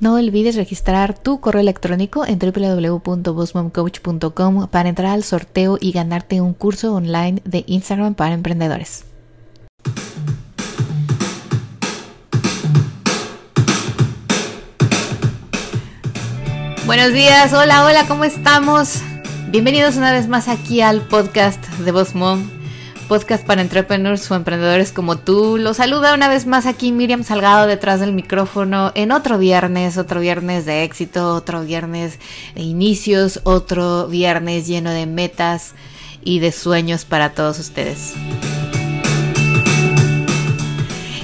No olvides registrar tu correo electrónico en www.bossmomcoach.com para entrar al sorteo y ganarte un curso online de Instagram para emprendedores. Buenos días, hola, hola, ¿cómo estamos? Bienvenidos una vez más aquí al podcast de Boss Mom podcast para entrepreneurs o emprendedores como tú. Los saluda una vez más aquí Miriam Salgado detrás del micrófono en otro viernes, otro viernes de éxito, otro viernes de inicios, otro viernes lleno de metas y de sueños para todos ustedes.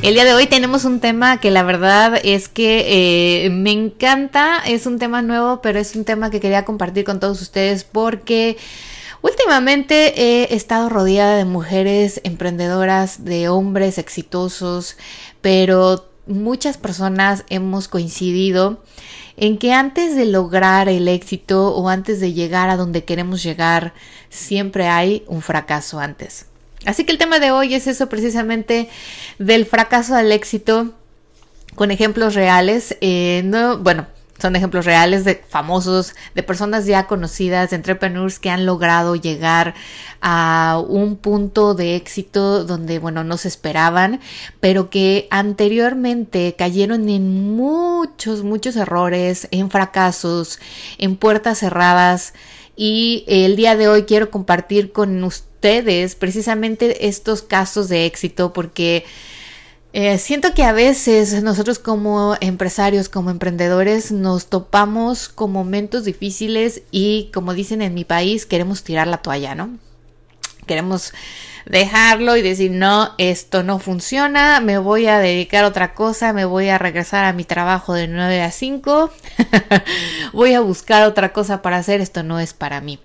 El día de hoy tenemos un tema que la verdad es que eh, me encanta, es un tema nuevo, pero es un tema que quería compartir con todos ustedes porque Últimamente he estado rodeada de mujeres emprendedoras, de hombres exitosos, pero muchas personas hemos coincidido en que antes de lograr el éxito o antes de llegar a donde queremos llegar, siempre hay un fracaso antes. Así que el tema de hoy es eso precisamente del fracaso al éxito con ejemplos reales. Eh, no, bueno, son ejemplos reales de famosos, de personas ya conocidas, de entrepreneurs que han logrado llegar a un punto de éxito donde, bueno, no se esperaban, pero que anteriormente cayeron en muchos, muchos errores, en fracasos, en puertas cerradas. Y el día de hoy quiero compartir con ustedes precisamente estos casos de éxito porque eh, siento que a veces nosotros como empresarios, como emprendedores, nos topamos con momentos difíciles y como dicen en mi país, queremos tirar la toalla, ¿no? Queremos dejarlo y decir, no, esto no funciona, me voy a dedicar a otra cosa, me voy a regresar a mi trabajo de 9 a 5, voy a buscar otra cosa para hacer, esto no es para mí.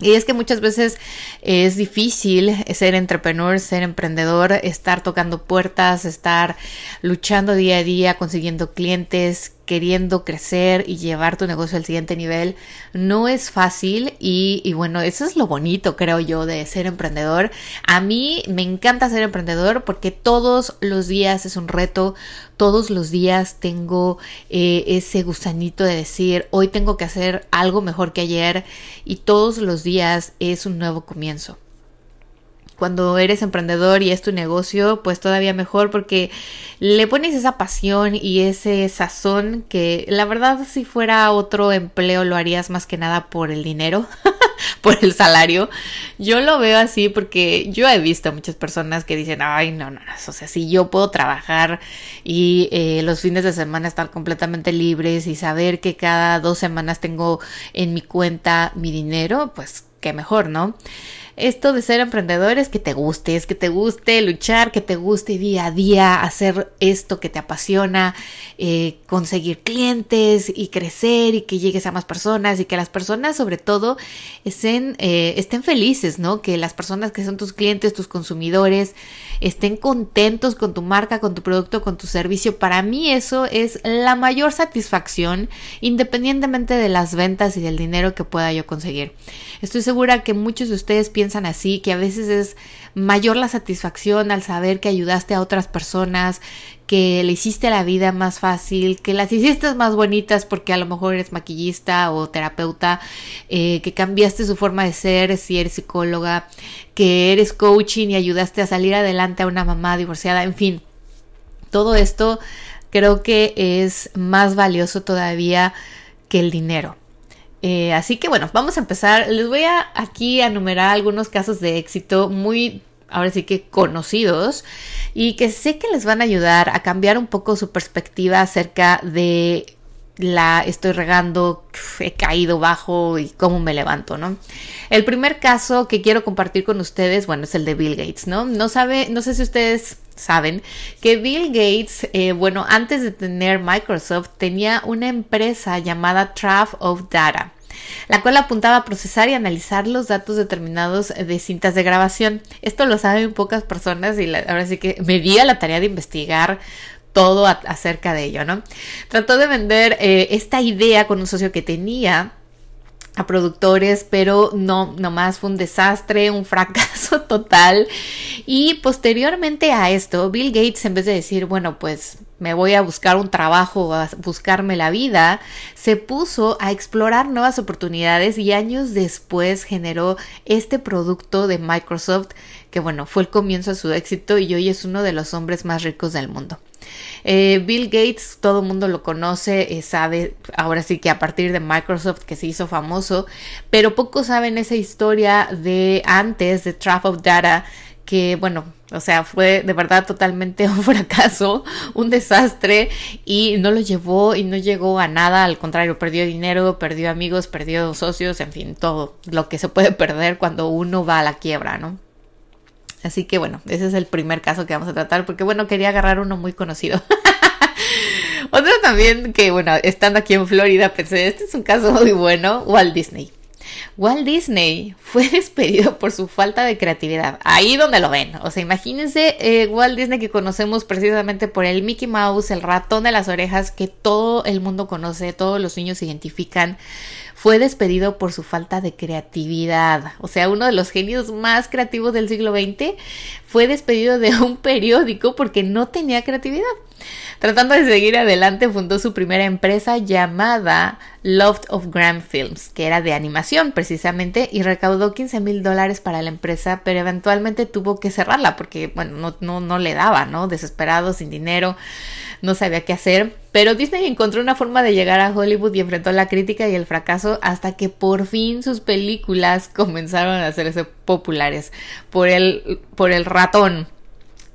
Y es que muchas veces es difícil ser entrepreneur, ser emprendedor, estar tocando puertas, estar luchando día a día, consiguiendo clientes, queriendo crecer y llevar tu negocio al siguiente nivel no es fácil y, bueno, eso es lo bonito creo yo de ser emprendedor. A mí me encanta ser emprendedor porque todos los días es un reto, todos los días tengo eh, ese gusanito de decir hoy tengo que hacer algo mejor que ayer y todos los días es un nuevo comienzo cuando eres emprendedor y es tu negocio, pues todavía mejor porque le pones esa pasión y ese sazón que la verdad si fuera otro empleo lo harías más que nada por el dinero, por el salario. Yo lo veo así porque yo he visto a muchas personas que dicen, ay, no, no, no, o sea, si yo puedo trabajar y eh, los fines de semana estar completamente libres y saber que cada dos semanas tengo en mi cuenta mi dinero, pues qué mejor, ¿no? Esto de ser emprendedor es que te guste, es que te guste luchar, que te guste día a día hacer esto que te apasiona, eh, conseguir clientes y crecer y que llegues a más personas y que las personas sobre todo estén, eh, estén felices, ¿no? Que las personas que son tus clientes, tus consumidores, estén contentos con tu marca, con tu producto, con tu servicio. Para mí eso es la mayor satisfacción independientemente de las ventas y del dinero que pueda yo conseguir. Estoy segura que muchos de ustedes piensan así, que a veces es mayor la satisfacción al saber que ayudaste a otras personas, que le hiciste la vida más fácil, que las hiciste más bonitas porque a lo mejor eres maquillista o terapeuta, eh, que cambiaste su forma de ser si eres psicóloga, que eres coaching y ayudaste a salir adelante a una mamá divorciada, en fin, todo esto creo que es más valioso todavía que el dinero. Eh, así que bueno, vamos a empezar. Les voy a aquí a enumerar algunos casos de éxito muy, ahora sí que conocidos y que sé que les van a ayudar a cambiar un poco su perspectiva acerca de la estoy regando, he caído bajo y cómo me levanto, ¿no? El primer caso que quiero compartir con ustedes, bueno, es el de Bill Gates, ¿no? No sabe, no sé si ustedes saben que Bill Gates, eh, bueno, antes de tener Microsoft, tenía una empresa llamada Traf of Data la cual apuntaba a procesar y analizar los datos determinados de cintas de grabación. Esto lo saben pocas personas y ahora sí que me di a la tarea de investigar todo acerca de ello, ¿no? Trató de vender eh, esta idea con un socio que tenía a productores, pero no, nomás fue un desastre, un fracaso total. Y posteriormente a esto, Bill Gates, en vez de decir, bueno, pues me voy a buscar un trabajo, a buscarme la vida, se puso a explorar nuevas oportunidades y años después generó este producto de Microsoft que bueno, fue el comienzo de su éxito y hoy es uno de los hombres más ricos del mundo. Eh, Bill Gates, todo el mundo lo conoce, eh, sabe ahora sí que a partir de Microsoft que se hizo famoso, pero pocos saben esa historia de antes de Trap of Data, que bueno, o sea, fue de verdad totalmente un fracaso, un desastre y no lo llevó y no llegó a nada, al contrario, perdió dinero, perdió amigos, perdió socios, en fin, todo lo que se puede perder cuando uno va a la quiebra, ¿no? Así que bueno, ese es el primer caso que vamos a tratar porque bueno, quería agarrar uno muy conocido. Otro también que bueno, estando aquí en Florida pensé, este es un caso muy bueno, Walt Disney. Walt Disney fue despedido por su falta de creatividad. Ahí donde lo ven. O sea, imagínense eh, Walt Disney que conocemos precisamente por el Mickey Mouse, el ratón de las orejas que todo el mundo conoce, todos los niños identifican fue despedido por su falta de creatividad. O sea, uno de los genios más creativos del siglo XX fue despedido de un periódico porque no tenía creatividad. Tratando de seguir adelante, fundó su primera empresa llamada Loft of Grand Films, que era de animación precisamente, y recaudó 15 mil dólares para la empresa, pero eventualmente tuvo que cerrarla porque, bueno, no, no, no le daba, ¿no? Desesperado, sin dinero no sabía qué hacer, pero Disney encontró una forma de llegar a Hollywood y enfrentó la crítica y el fracaso hasta que por fin sus películas comenzaron a hacerse populares por el, por el ratón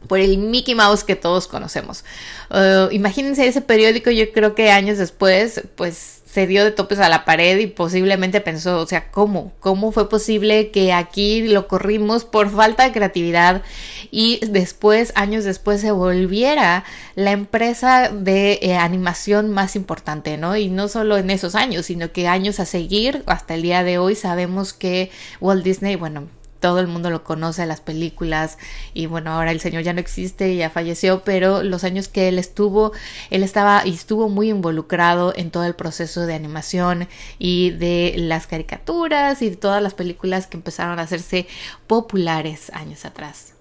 por el Mickey Mouse que todos conocemos. Uh, imagínense ese periódico, yo creo que años después, pues se dio de topes a la pared y posiblemente pensó, o sea, ¿cómo? ¿Cómo fue posible que aquí lo corrimos por falta de creatividad y después, años después, se volviera la empresa de eh, animación más importante, ¿no? Y no solo en esos años, sino que años a seguir, hasta el día de hoy, sabemos que Walt Disney, bueno, todo el mundo lo conoce, las películas, y bueno, ahora el señor ya no existe, ya falleció, pero los años que él estuvo, él estaba y estuvo muy involucrado en todo el proceso de animación y de las caricaturas y de todas las películas que empezaron a hacerse populares años atrás.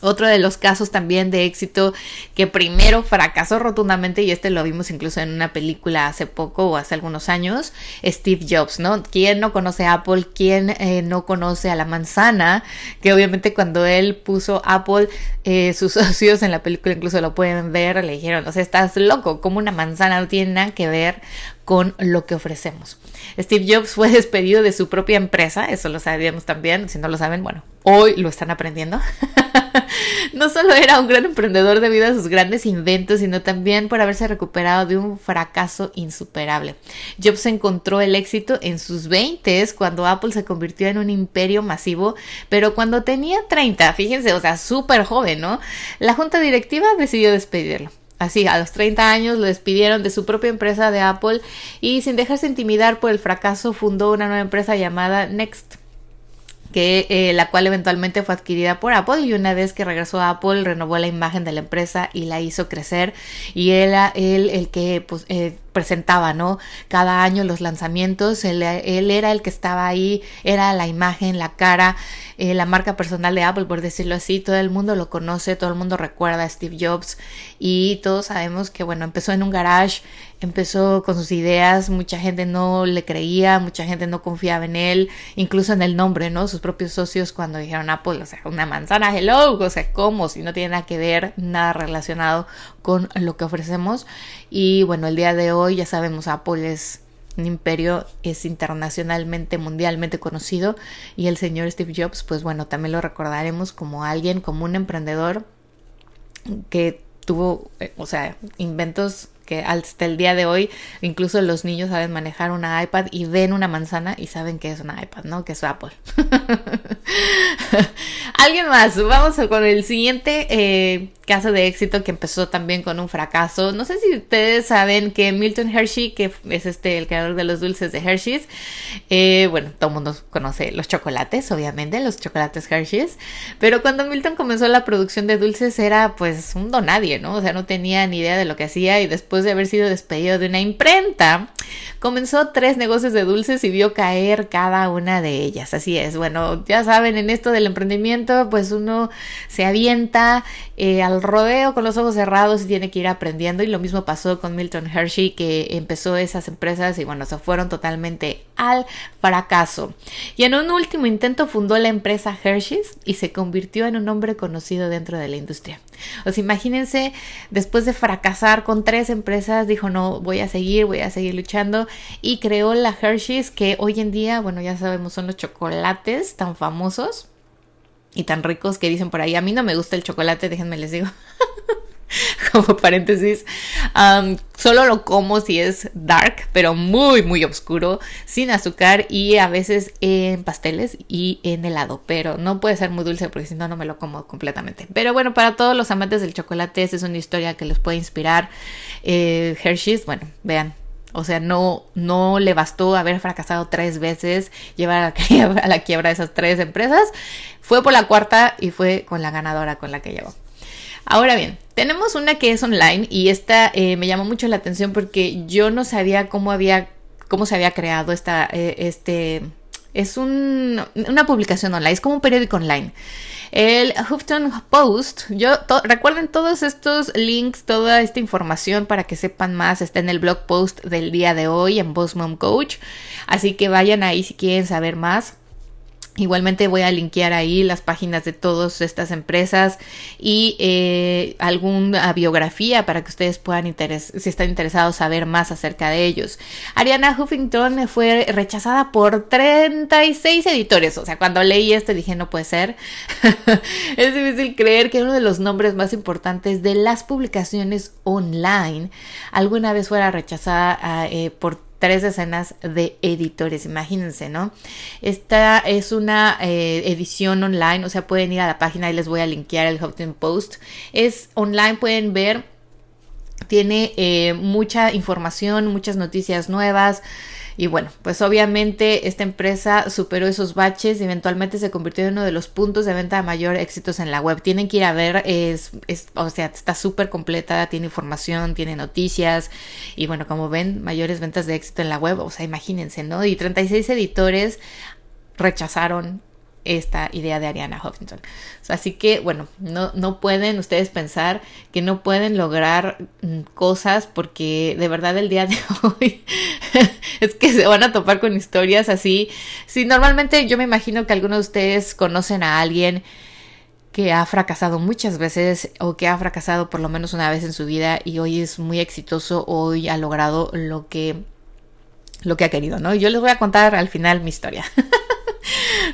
Otro de los casos también de éxito que primero fracasó rotundamente, y este lo vimos incluso en una película hace poco o hace algunos años, Steve Jobs, ¿no? ¿Quién no conoce a Apple? ¿Quién eh, no conoce a la manzana? Que obviamente cuando él puso Apple, eh, sus socios en la película incluso lo pueden ver, le dijeron, o sea, estás loco, como una manzana no tiene nada que ver con lo que ofrecemos. Steve Jobs fue despedido de su propia empresa, eso lo sabíamos también, si no lo saben, bueno, hoy lo están aprendiendo. no solo era un gran emprendedor debido a sus grandes inventos, sino también por haberse recuperado de un fracaso insuperable. Jobs encontró el éxito en sus 20 cuando Apple se convirtió en un imperio masivo, pero cuando tenía 30, fíjense, o sea, súper joven, ¿no? La junta directiva decidió despedirlo. Así, a los 30 años lo despidieron de su propia empresa de Apple y sin dejarse intimidar por el fracaso fundó una nueva empresa llamada Next que eh, la cual eventualmente fue adquirida por Apple y una vez que regresó a Apple renovó la imagen de la empresa y la hizo crecer y él el que pues, eh, presentaba, ¿no? Cada año los lanzamientos, él, era el que estaba ahí, era la imagen, la cara, eh, la marca personal de Apple, por decirlo así, todo el mundo lo conoce, todo el mundo recuerda a Steve Jobs y todos sabemos que, bueno, empezó en un garage, empezó con sus ideas, mucha gente no le creía, mucha gente no confiaba en él, incluso en el nombre, ¿no? Sus propios socios cuando dijeron Apple, o sea, una manzana, hello, o sea, ¿cómo? Si no tiene nada que ver, nada relacionado con lo que ofrecemos. Y bueno, el día de hoy ya sabemos, Apple es un imperio, es internacionalmente, mundialmente conocido. Y el señor Steve Jobs, pues bueno, también lo recordaremos como alguien, como un emprendedor que tuvo, eh, o sea, inventos que hasta el día de hoy incluso los niños saben manejar una iPad y ven una manzana y saben que es una iPad, ¿no? Que es Apple. Alguien más, vamos con el siguiente eh, caso de éxito que empezó también con un fracaso. No sé si ustedes saben que Milton Hershey, que es este el creador de los dulces de Hershey's, eh, bueno, todo el mundo conoce los chocolates, obviamente, los chocolates Hershey's, pero cuando Milton comenzó la producción de dulces era pues un donadie, ¿no? O sea, no tenía ni idea de lo que hacía y después de haber sido despedido de una imprenta, comenzó tres negocios de dulces y vio caer cada una de ellas. Así es, bueno, ya saben, en esto del emprendimiento, pues uno se avienta eh, al rodeo con los ojos cerrados y tiene que ir aprendiendo y lo mismo pasó con Milton Hershey que empezó esas empresas y bueno, se fueron totalmente al fracaso. Y en un último intento fundó la empresa Hershey's y se convirtió en un hombre conocido dentro de la industria. O sea, imagínense, después de fracasar con tres empresas, dijo, no, voy a seguir, voy a seguir luchando y creó la Hershey's que hoy en día, bueno, ya sabemos, son los chocolates tan famosos y tan ricos que dicen por ahí, a mí no me gusta el chocolate, déjenme les digo. como paréntesis, solo lo como si es dark, pero muy, muy oscuro, sin azúcar y a veces en pasteles y en helado, pero no puede ser muy dulce porque si no, no me lo como completamente. Pero bueno, para todos los amantes del chocolate, esa es una historia que les puede inspirar. Eh, Hershey's, bueno, vean, o sea, no, no le bastó haber fracasado tres veces, llevar a la, quiebra, a la quiebra esas tres empresas. Fue por la cuarta y fue con la ganadora con la que llegó. Ahora bien, tenemos una que es online y esta eh, me llamó mucho la atención porque yo no sabía cómo había, cómo se había creado esta, eh, este, es un, una publicación online, es como un periódico online. El Huffington Post, yo recuerden todos estos links, toda esta información para que sepan más, está en el blog post del día de hoy en Boss Mom Coach, así que vayan ahí si quieren saber más. Igualmente voy a linkear ahí las páginas de todas estas empresas y eh, alguna biografía para que ustedes puedan, si están interesados, saber más acerca de ellos. Ariana Huffington fue rechazada por 36 editores. O sea, cuando leí esto dije, no puede ser. es difícil creer que uno de los nombres más importantes de las publicaciones online alguna vez fuera rechazada eh, por tres decenas de editores, imagínense, ¿no? Esta es una eh, edición online, o sea, pueden ir a la página y les voy a linkear el Huffington Post. Es online, pueden ver, tiene eh, mucha información, muchas noticias nuevas. Y bueno, pues obviamente esta empresa superó esos baches y eventualmente se convirtió en uno de los puntos de venta de mayor éxitos en la web. Tienen que ir a ver, es, o sea, está súper completa, tiene información, tiene noticias y bueno, como ven, mayores ventas de éxito en la web, o sea, imagínense, ¿no? Y 36 editores rechazaron esta idea de Ariana Huffington. Así que, bueno, no, no pueden ustedes pensar que no pueden lograr mm, cosas porque de verdad el día de hoy es que se van a topar con historias así. Si normalmente yo me imagino que algunos de ustedes conocen a alguien que ha fracasado muchas veces o que ha fracasado por lo menos una vez en su vida y hoy es muy exitoso, hoy ha logrado lo que lo que ha querido, ¿no? Yo les voy a contar al final mi historia.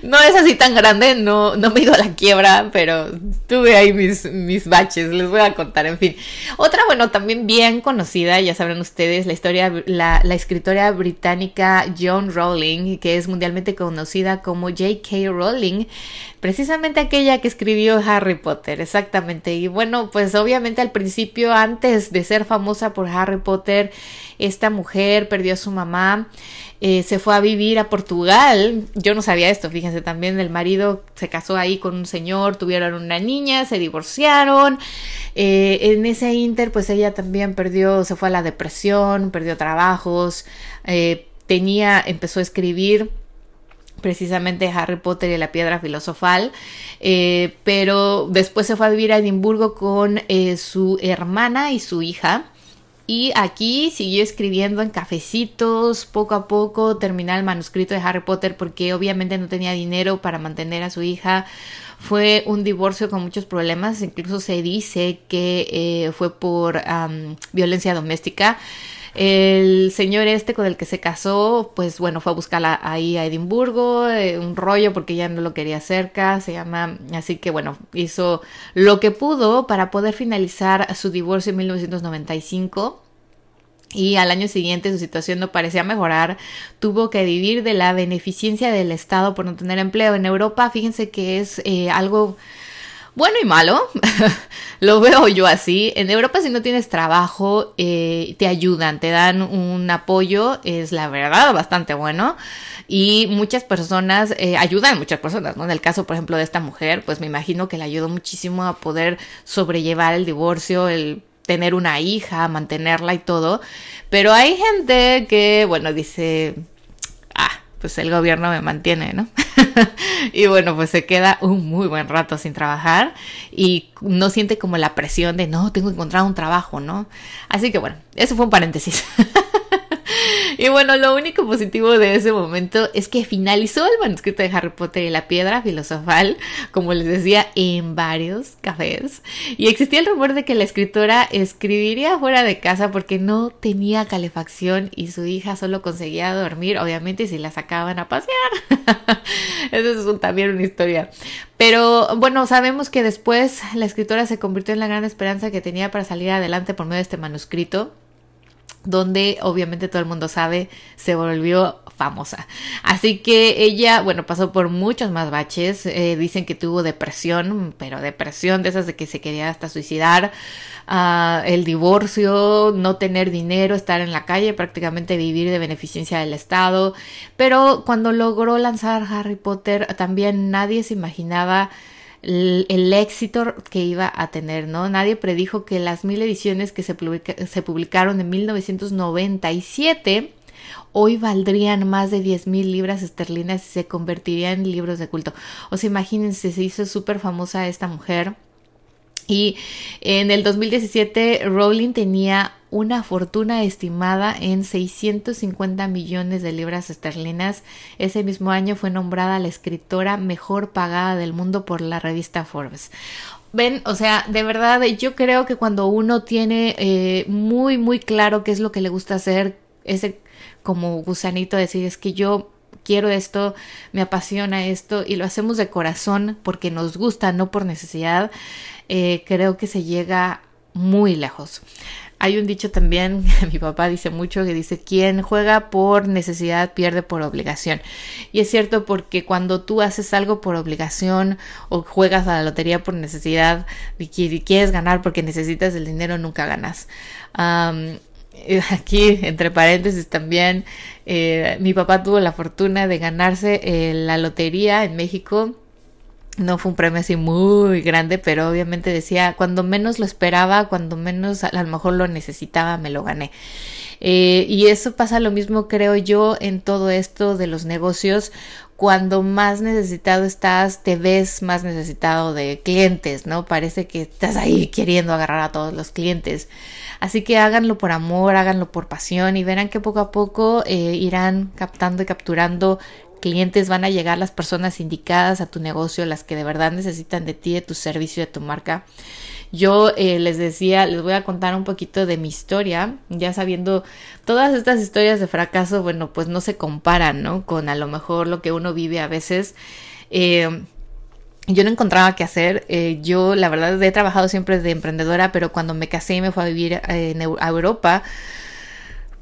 no es así tan grande, no, no me he a la quiebra, pero tuve ahí mis, mis baches, les voy a contar, en fin. Otra, bueno, también bien conocida, ya sabrán ustedes, la historia, la, la escritora británica Joan Rowling, que es mundialmente conocida como J.K. Rowling, precisamente aquella que escribió Harry Potter, exactamente. Y bueno, pues obviamente al principio, antes de ser famosa por Harry Potter, esta mujer perdió a su mamá eh, se fue a vivir a Portugal. Yo no sabía esto, fíjense, también el marido se casó ahí con un señor, tuvieron una niña, se divorciaron. Eh, en ese inter, pues ella también perdió, se fue a la depresión, perdió trabajos, eh, tenía, empezó a escribir precisamente Harry Potter y la piedra filosofal, pero después se fue a vivir a Edimburgo con su hermana y su hija. Y aquí siguió escribiendo en cafecitos, poco a poco terminar el manuscrito de Harry Potter porque obviamente no tenía dinero para mantener a su hija. Fue un divorcio con muchos problemas, incluso se dice que eh, fue por violencia doméstica. El señor este con el que se casó, pues bueno, fue a buscarla ahí a Edimburgo, eh, un rollo porque ya no lo quería cerca, se llama, así que bueno, hizo lo que pudo para poder finalizar su divorcio en 1995 y al año siguiente su situación no parecía mejorar, tuvo que vivir de la beneficencia del Estado por no tener empleo. En Europa, fíjense que es eh, algo bueno y malo, lo veo yo así. En Europa si no tienes trabajo, eh, te ayudan, te dan un apoyo, es la verdad bastante bueno. Y muchas personas, eh, ayudan muchas personas, ¿no? En el caso, por ejemplo, de esta mujer, pues me imagino que le ayudó muchísimo a poder sobrellevar el divorcio, el tener una hija, mantenerla y todo. Pero hay gente que, bueno, dice, ah, pues el gobierno me mantiene, ¿no? y bueno, pues se queda un muy buen rato sin trabajar y no siente como la presión de, no, tengo que encontrar un trabajo, ¿no? Así que bueno, eso fue un paréntesis. Y bueno, lo único positivo de ese momento es que finalizó el manuscrito de Harry Potter y la piedra filosofal, como les decía, en varios cafés. Y existía el rumor de que la escritora escribiría fuera de casa porque no tenía calefacción y su hija solo conseguía dormir, obviamente, si la sacaban a pasear. Eso es también una historia. Pero bueno, sabemos que después la escritora se convirtió en la gran esperanza que tenía para salir adelante por medio de este manuscrito donde obviamente todo el mundo sabe se volvió famosa. Así que ella, bueno, pasó por muchos más baches. Eh, dicen que tuvo depresión, pero depresión de esas de que se quería hasta suicidar. Uh, el divorcio, no tener dinero, estar en la calle, prácticamente vivir de beneficencia del Estado. Pero cuando logró lanzar Harry Potter, también nadie se imaginaba el, éxito que iba a tener, ¿no? Nadie predijo que las mil ediciones que se, se publicaron en 1997 hoy valdrían más de 10 mil libras esterlinas y se convertirían en libros de culto. O sea, imagínense, se hizo súper famosa esta mujer y en el 2017 Rowling tenía una fortuna estimada en 650 millones de libras esterlinas. Ese mismo año fue nombrada la escritora mejor pagada del mundo por la revista Forbes. Ven, o sea, de verdad, yo creo que cuando uno tiene eh, muy, muy claro qué es lo que le gusta hacer, ese como gusanito decir, es que yo quiero esto, me apasiona esto y lo hacemos de corazón porque nos gusta, no por necesidad, eh, creo que se llega muy lejos. Hay un dicho también, mi papá dice mucho, que dice, quien juega por necesidad pierde por obligación. Y es cierto porque cuando tú haces algo por obligación o juegas a la lotería por necesidad y quieres ganar porque necesitas el dinero, nunca ganas. aquí, entre paréntesis también, eh, mi papá tuvo la fortuna de ganarse eh, la lotería en México no fue un premio así muy grande, pero obviamente decía, cuando menos lo esperaba, cuando menos a lo mejor lo necesitaba, me lo gané. Eh, y eso pasa lo mismo, creo yo, en todo esto de los negocios. Cuando más necesitado estás, te ves más necesitado de clientes, ¿no? Parece que estás ahí queriendo agarrar a todos los clientes. Así que háganlo por amor, háganlo por pasión y verán que poco a poco eh, irán captando y capturando clientes, van a llegar las personas indicadas a tu negocio, las que de verdad necesitan de ti, de tu servicio, de tu marca. Yo eh, les decía, les voy a contar un poquito de mi historia, ya sabiendo todas estas historias de fracaso, bueno, pues no se comparan, ¿no? Con a lo mejor lo que uno vive a veces. Eh, yo no encontraba qué hacer. Eh, yo, la verdad, he trabajado siempre de emprendedora, pero cuando me casé y me fui a vivir a Europa,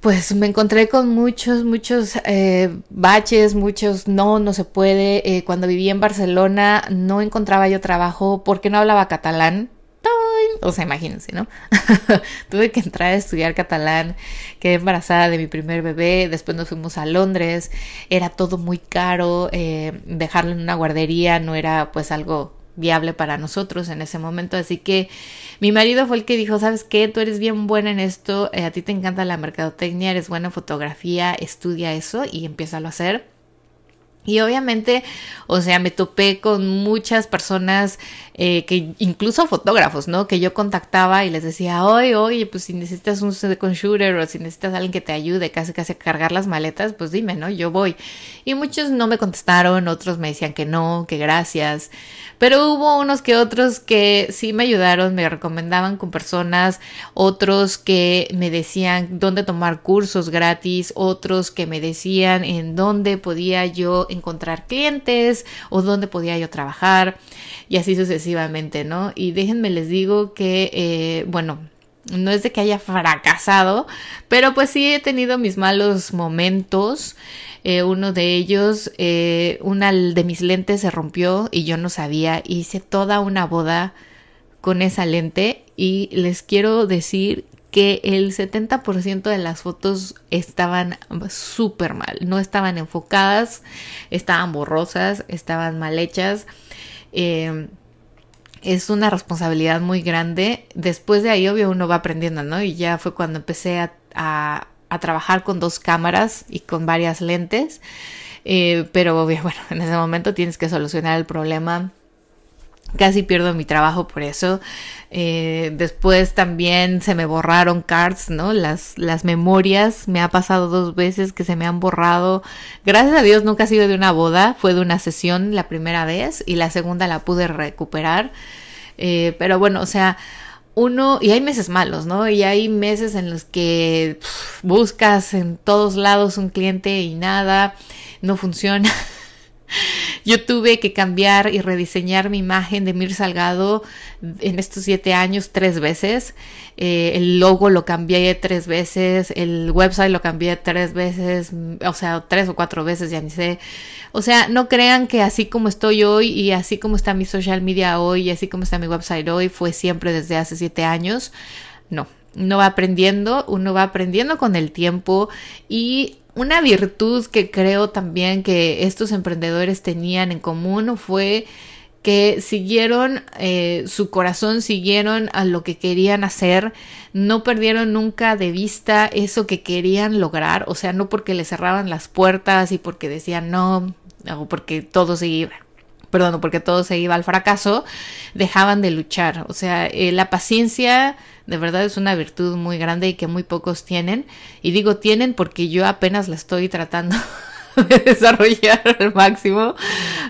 pues me encontré con muchos, muchos eh, baches, muchos no, no se puede. Eh, cuando viví en Barcelona no encontraba yo trabajo porque no hablaba catalán. O sea, imagínense, ¿no? Tuve que entrar a estudiar catalán, quedé embarazada de mi primer bebé, después nos fuimos a Londres, era todo muy caro, eh, dejarlo en una guardería no era pues algo viable para nosotros en ese momento. Así que mi marido fue el que dijo, ¿sabes qué? Tú eres bien buena en esto, eh, a ti te encanta la mercadotecnia, eres buena en fotografía, estudia eso y empieza a hacer. Y obviamente, o sea, me topé con muchas personas eh, que incluso fotógrafos, ¿no? Que yo contactaba y les decía, oye, oye, pues si necesitas un second shooter o si necesitas alguien que te ayude casi casi a cargar las maletas, pues dime, ¿no? Yo voy. Y muchos no me contestaron, otros me decían que no, que gracias. Pero hubo unos que otros que sí me ayudaron, me recomendaban con personas, otros que me decían dónde tomar cursos gratis, otros que me decían en dónde podía yo encontrar clientes o dónde podía yo trabajar y así sucesivamente, ¿no? Y déjenme les digo que, eh, bueno, no es de que haya fracasado, pero pues sí he tenido mis malos momentos. Eh, uno de ellos, eh, una de mis lentes se rompió y yo no sabía. Hice toda una boda con esa lente y les quiero decir que el 70% de las fotos estaban súper mal, no estaban enfocadas, estaban borrosas, estaban mal hechas. Eh, es una responsabilidad muy grande. Después de ahí, obvio, uno va aprendiendo, ¿no? Y ya fue cuando empecé a, a, trabajar con dos cámaras y con varias lentes. Eh, pero obvio, bueno, en ese momento tienes que solucionar el problema casi pierdo mi trabajo por eso. Eh, después también se me borraron cards, ¿no? Las, las memorias, me ha pasado dos veces que se me han borrado. Gracias a Dios nunca ha sido de una boda, fue de una sesión la primera vez y la segunda la pude recuperar. Eh, pero bueno, o sea, uno, y hay meses malos, ¿no? Y hay meses en los que buscas en todos lados un cliente y nada, no funciona. Yo tuve que cambiar y rediseñar mi imagen de Mir Salgado en estos siete años tres veces. Eh, el logo lo cambié tres veces, el website lo cambié tres veces, o sea, tres o cuatro veces, ya ni sé. O sea, no crean que así como estoy hoy y así como está mi social media hoy y así como está mi website hoy fue siempre desde hace siete años. No, uno va aprendiendo, uno va aprendiendo con el tiempo y una virtud que creo también que estos emprendedores tenían en común fue que siguieron eh, su corazón, siguieron a lo que querían hacer, no perdieron nunca de vista eso que querían lograr, o sea, no porque les cerraban las puertas y porque decían no, o porque todo se iba, perdón, porque todo se iba al fracaso, dejaban de luchar, o sea, eh, la paciencia de verdad es una virtud muy grande y que muy pocos tienen. Y digo tienen porque yo apenas la estoy tratando de desarrollar al máximo.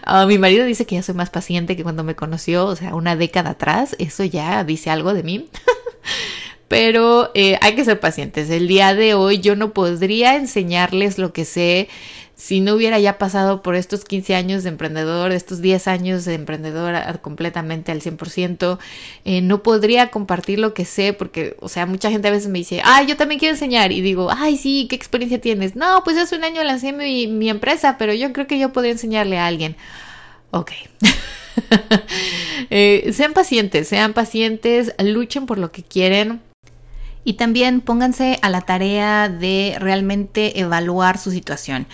Ah, mi marido dice que ya soy más paciente que cuando me conoció, o sea, una década atrás. Eso ya dice algo de mí. Pero eh, hay que ser pacientes. El día de hoy yo no podría enseñarles lo que sé si no hubiera ya pasado por estos 15 años de emprendedor, estos 10 años de emprendedor completamente al 100%, eh, no podría compartir lo que sé porque, o sea, mucha gente a veces me dice, ay, yo también quiero enseñar y digo, ay, sí, ¿qué experiencia tienes? No, pues hace un año lancé mi, mi empresa, pero yo creo que yo podría enseñarle a alguien. Ok. eh, sean pacientes, sean pacientes, luchen por lo que quieren y también pónganse a la tarea de realmente evaluar su situación.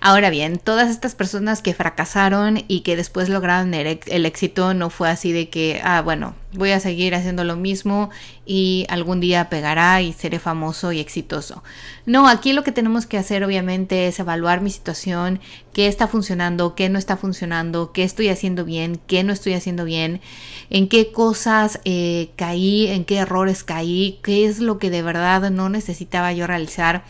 Ahora bien, todas estas personas que fracasaron y que después lograron el, éxito no fue así de que, ah, bueno, voy a seguir haciendo lo mismo y algún día pegará y seré famoso y exitoso. No, aquí lo que tenemos que hacer obviamente es evaluar mi situación, qué está funcionando, qué no está funcionando, qué estoy haciendo bien, qué no estoy haciendo bien, en qué cosas eh, caí, en qué errores caí, qué es lo que de verdad no necesitaba yo realizar.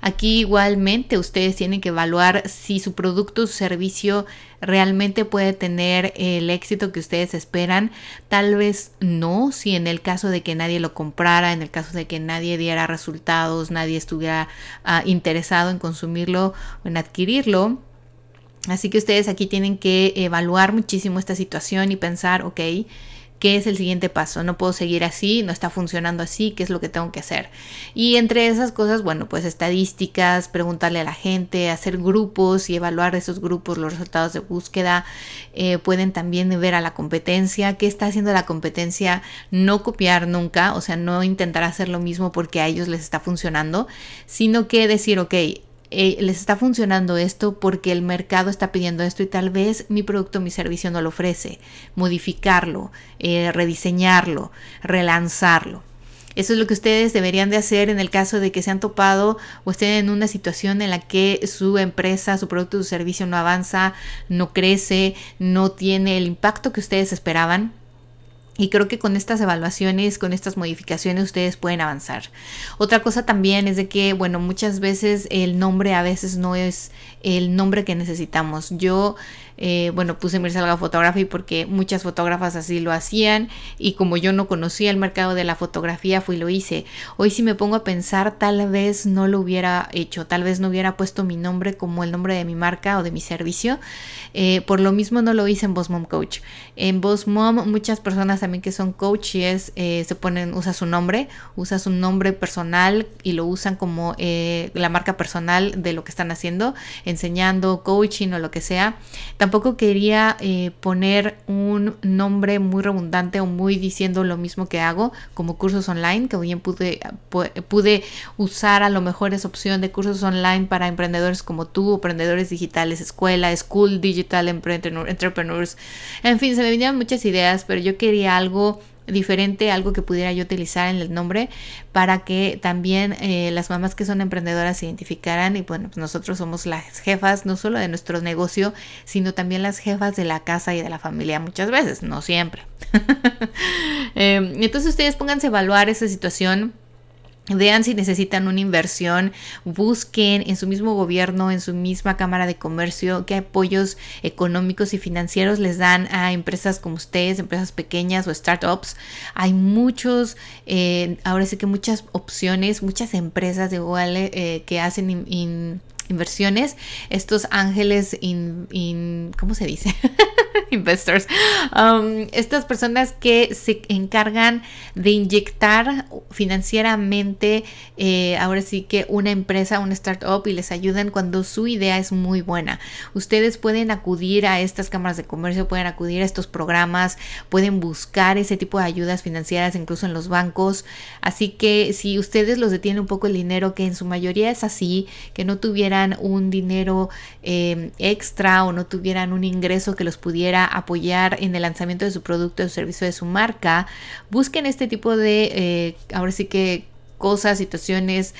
Aquí igualmente ustedes tienen que evaluar si su producto o servicio realmente puede tener el éxito que ustedes esperan. Tal vez no, si en el caso de que nadie lo comprara, en el caso de que nadie diera resultados, nadie estuviera ah, interesado en consumirlo o en adquirirlo. Así que ustedes aquí tienen que evaluar muchísimo esta situación y pensar, ok, ¿Qué es el siguiente paso? No puedo seguir así, no está funcionando así, ¿qué es lo que tengo que hacer? Y entre esas cosas, bueno, pues estadísticas, preguntarle a la gente, hacer grupos y evaluar esos grupos, los resultados de búsqueda. Eh, pueden también ver a la competencia, qué está haciendo la competencia, no copiar nunca, o sea, no intentar hacer lo mismo porque a ellos les está funcionando, sino que decir, ok, eh, les está funcionando esto porque el mercado está pidiendo esto y tal vez mi producto, mi servicio no lo ofrece. Modificarlo, eh, rediseñarlo, relanzarlo. Eso es lo que ustedes deberían de hacer en el caso de que se han topado o estén en una situación en la que su empresa, su producto o su servicio no avanza, no crece, no tiene el impacto que ustedes esperaban. Y creo que con estas evaluaciones, con estas modificaciones, ustedes pueden avanzar. Otra cosa también es de que, bueno, muchas veces el nombre a veces no es el nombre que necesitamos. Yo eh, bueno, puse Mirsalga Photography porque muchas fotógrafas así lo hacían y como yo no conocía el mercado de la fotografía, fui y lo hice. Hoy si me pongo a pensar, tal vez no lo hubiera hecho, tal vez no hubiera puesto mi nombre como el nombre de mi marca o de mi servicio. Eh, por lo mismo no lo hice en Boss Mom Coach. En Boss Mom muchas personas también que son coaches eh, se ponen, usa su nombre, usa su nombre personal y lo usan como la marca personal de lo que están haciendo, enseñando coaching o lo que sea. Quería eh, poner un nombre muy redundante o muy diciendo lo mismo que hago como cursos online, que bien pude, pude usar a lo mejor esa opción de cursos online para emprendedores como tú, emprendedores digitales, escuela, school digital entrepreneurs. En fin, se me vinieron muchas ideas, pero yo quería algo diferente, algo que pudiera yo utilizar en el nombre para que también eh, las mamás que son emprendedoras se identificaran y bueno, pues nosotros somos las jefas no solo de nuestro negocio, sino también las jefas de la casa y de la familia muchas veces, no siempre. Em, entonces ustedes pónganse a evaluar esa situación Vean si necesitan una inversión, busquen en su mismo gobierno, en su misma Cámara de Comercio, qué apoyos económicos y financieros les dan a empresas como ustedes, empresas pequeñas o startups. Hay muchos, eh, ahora sí que muchas opciones, muchas empresas de igual eh, que hacen inversiones, estos ángeles in, ¿cómo se dice? investors, um, estas personas que se encargan de inyectar financieramente, eh, ahora sí que una empresa, una startup y les ayudan cuando su idea es muy buena. Ustedes pueden acudir a estas cámaras de comercio, pueden acudir a estos programas, pueden buscar ese tipo de ayudas financieras incluso en los bancos. Así que si ustedes los detienen un poco el dinero, que en su mayoría es así, que no tuvieran un dinero eh, extra o no tuvieran un ingreso que los pudiera apoyar en el lanzamiento de su producto o servicio de su marca, busquen este tipo de, eh, ahora sí que cosas, situaciones,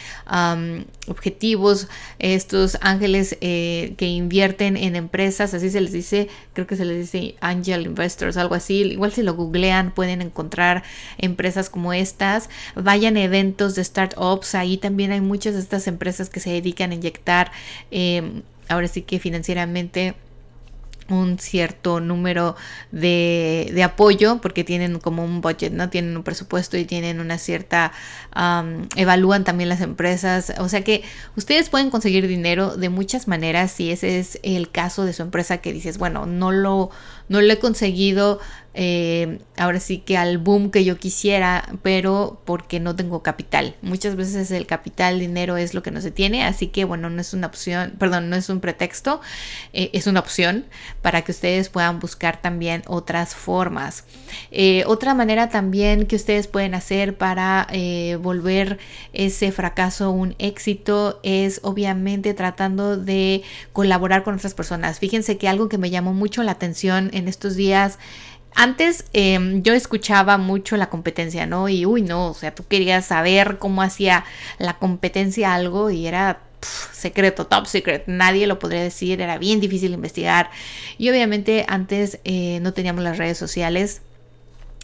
objetivos, estos ángeles eh, que invierten en empresas, así se les dice, creo que se les dice angel investors, algo así, igual si lo googlean pueden encontrar empresas como estas, vayan a eventos de startups, ahí también hay muchas de estas empresas que se dedican a inyectar, em, ahora sí que financieramente, un cierto número de, de, apoyo porque tienen como un budget, ¿no? Tienen un presupuesto y tienen una cierta, evalúan también las empresas, o sea que ustedes pueden conseguir dinero de muchas maneras si ese es el caso de su empresa que dices, bueno, no lo, no lo he conseguido eh, ahora sí que al boom que yo quisiera, pero porque no tengo capital. Muchas veces el capital, dinero es lo que no se tiene, así que bueno, no es una opción, perdón, no es un pretexto, eh, es una opción para que ustedes puedan buscar también otras formas. Eh, otra manera también que ustedes pueden hacer para volver ese fracaso un éxito es obviamente tratando de colaborar con otras personas. Fíjense que algo que me llamó mucho la atención en estos días antes em, yo escuchaba mucho la competencia, ¿no? Y uy, no, o sea, tú querías saber cómo hacía la competencia algo y era secreto, top secret, nadie lo podría decir, era bien difícil investigar. Y obviamente antes eh, no teníamos las redes sociales,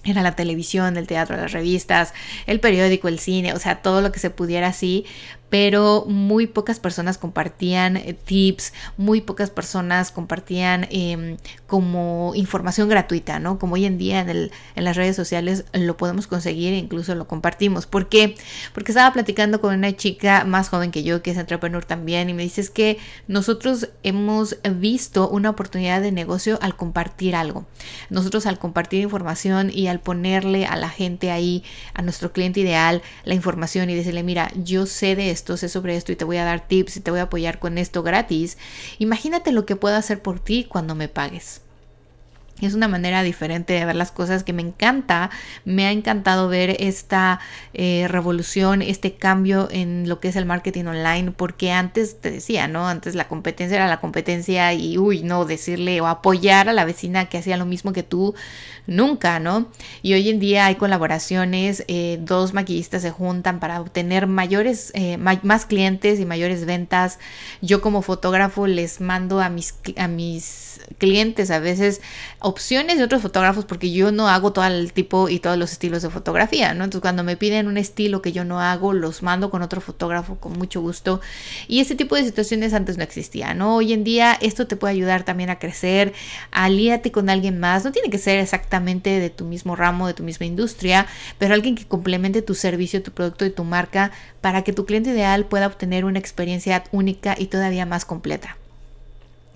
era la televisión, el teatro, las revistas, el periódico, el cine, o sea, todo lo que se pudiera así, pero muy pocas personas compartían eh, tips, muy pocas personas compartían em, como información gratuita, ¿no? Como hoy en día en, las redes sociales lo podemos conseguir e incluso lo compartimos. ¿Por qué? Porque estaba platicando con una chica más joven que yo, que es entrepreneur también, y me dice que nosotros hemos visto una oportunidad de negocio al compartir algo. Nosotros al compartir información y al ponerle a la gente ahí, a nuestro cliente ideal, la información y decirle, mira, yo sé de esto, sé sobre esto y te voy a dar tips y te voy a apoyar con esto gratis, imagínate lo que puedo hacer por ti cuando me pagues. Es una manera diferente de ver las cosas que me encanta. Me ha encantado ver esta eh, revolución, este cambio en lo que es el marketing online, porque antes te decía, ¿no? Antes la competencia era la competencia y, uy, no, decirle o apoyar a la vecina que hacía lo mismo que tú, nunca, ¿no? Y hoy en día hay colaboraciones, eh, dos maquillistas se juntan para obtener mayores, eh, más clientes y mayores ventas. Yo como fotógrafo les mando a mis, a mis mis clientes a veces opciones de otros fotógrafos porque yo no hago todo el tipo y todos los estilos de fotografía, ¿no? Entonces cuando me piden un estilo que yo no hago, los mando con otro fotógrafo con mucho gusto. Y ese tipo de situaciones antes no existía, ¿no? Hoy en día esto te puede ayudar también a crecer, alíate con alguien más, no tiene que ser exactamente de tu mismo ramo, de tu misma industria, pero alguien que complemente tu servicio, tu producto y tu marca para que tu cliente ideal pueda obtener una experiencia única y todavía más completa.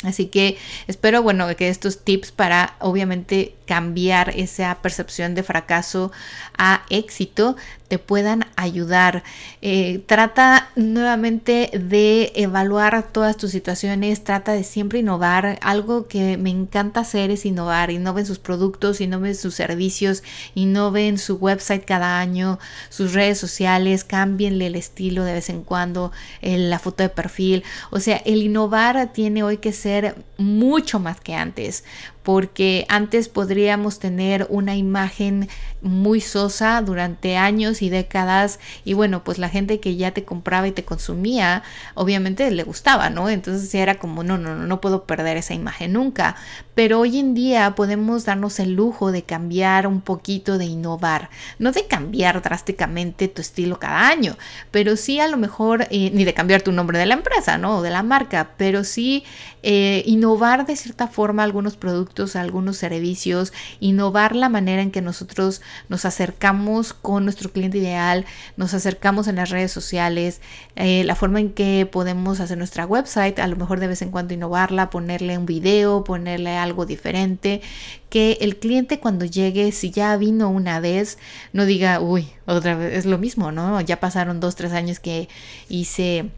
Así que espero, bueno, que estos tips para obviamente cambiar esa percepción de fracaso a éxito te puedan ayudar. Eh, trata nuevamente de evaluar todas tus situaciones, trata de siempre innovar. Algo que me encanta hacer es innovar. Innoven sus productos, innoven sus servicios, innoven su website cada año, sus redes sociales, cámbienle el estilo de vez en cuando, la foto de perfil. O sea, el innovar tiene hoy que ser mucho más que antes porque antes podríamos tener una imagen muy sosa durante años y décadas y bueno, pues la gente que ya te compraba y te consumía, obviamente le gustaba, ¿no? Entonces era como, no, no, no, no puedo perder esa imagen nunca, pero hoy en día podemos darnos el lujo de cambiar un poquito, de innovar, no de cambiar drásticamente tu estilo cada año, pero sí a lo mejor, eh, ni de cambiar tu nombre de la empresa, ¿no? O de la marca, pero sí eh, innovar de cierta forma algunos productos, algunos servicios, innovar la manera en que nosotros nos acercamos con nuestro cliente ideal, nos acercamos en las redes sociales, eh, la forma en que podemos hacer nuestra website, a lo mejor de vez en cuando innovarla, ponerle un video, ponerle algo diferente, que el cliente cuando llegue, si ya vino una vez, no diga, uy, otra vez es lo mismo, ¿no? Ya pasaron dos, tres años que hice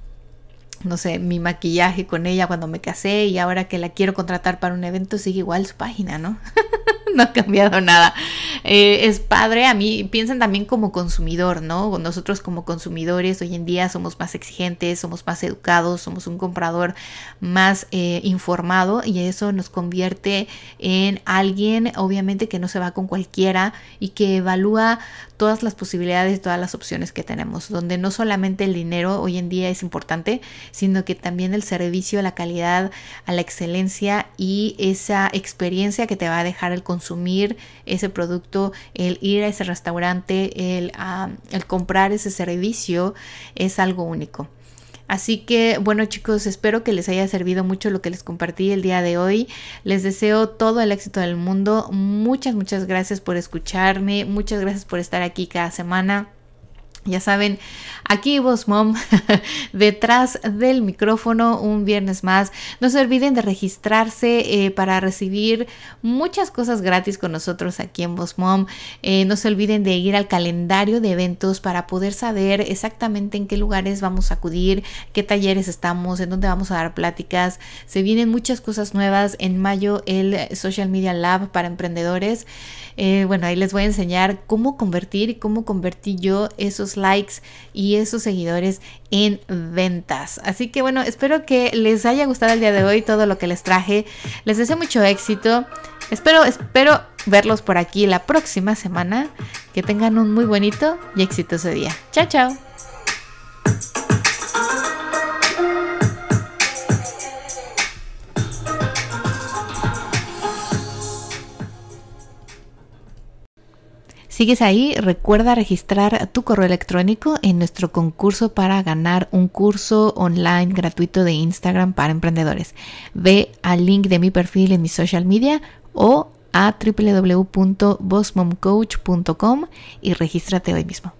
no sé, mi maquillaje con ella cuando me casé y ahora que la quiero contratar para un evento sigue igual su página, ¿no? no ha cambiado nada. Eh, es padre, a mí piensan también como consumidor, ¿no? Nosotros como consumidores hoy en día somos más exigentes, somos más educados, somos un comprador más eh, informado y eso nos convierte en alguien obviamente que no se va con cualquiera y que evalúa todas las posibilidades, todas las opciones que tenemos, donde no solamente el dinero hoy en día es importante, sino que también el servicio, la calidad, a la excelencia y esa experiencia que te va a dejar el consumir ese producto, el ir a ese restaurante, el, ah, el comprar ese servicio es algo único. Así que bueno chicos, espero que les haya servido mucho lo que les compartí el día de hoy. Les deseo todo el éxito del mundo. Muchas, muchas gracias por escucharme. Muchas gracias por estar aquí cada semana. Ya saben, aquí vos mom, detrás del micrófono un viernes más. No se olviden de registrarse eh, para recibir muchas cosas gratis con nosotros aquí en Boss Mom. Eh, no se olviden de ir al calendario de eventos para poder saber exactamente en qué lugares vamos a acudir, qué talleres estamos, en dónde vamos a dar pláticas. Se vienen muchas cosas nuevas. En mayo el Social Media Lab para emprendedores. Eh, bueno, ahí les voy a enseñar cómo convertir y cómo convertí yo esos likes y esos seguidores en ventas. Así que bueno, espero que les haya gustado el día de hoy todo lo que les traje. Les deseo mucho éxito. Espero, espero verlos por aquí la próxima semana. Que tengan un muy bonito y exitoso día. Chao, chao. ¿Sigues ahí? Recuerda registrar tu correo electrónico en nuestro concurso para ganar un curso online gratuito de Instagram para emprendedores. Ve al link de mi perfil en mi social media o a www.bossmomcoach.com y regístrate hoy mismo.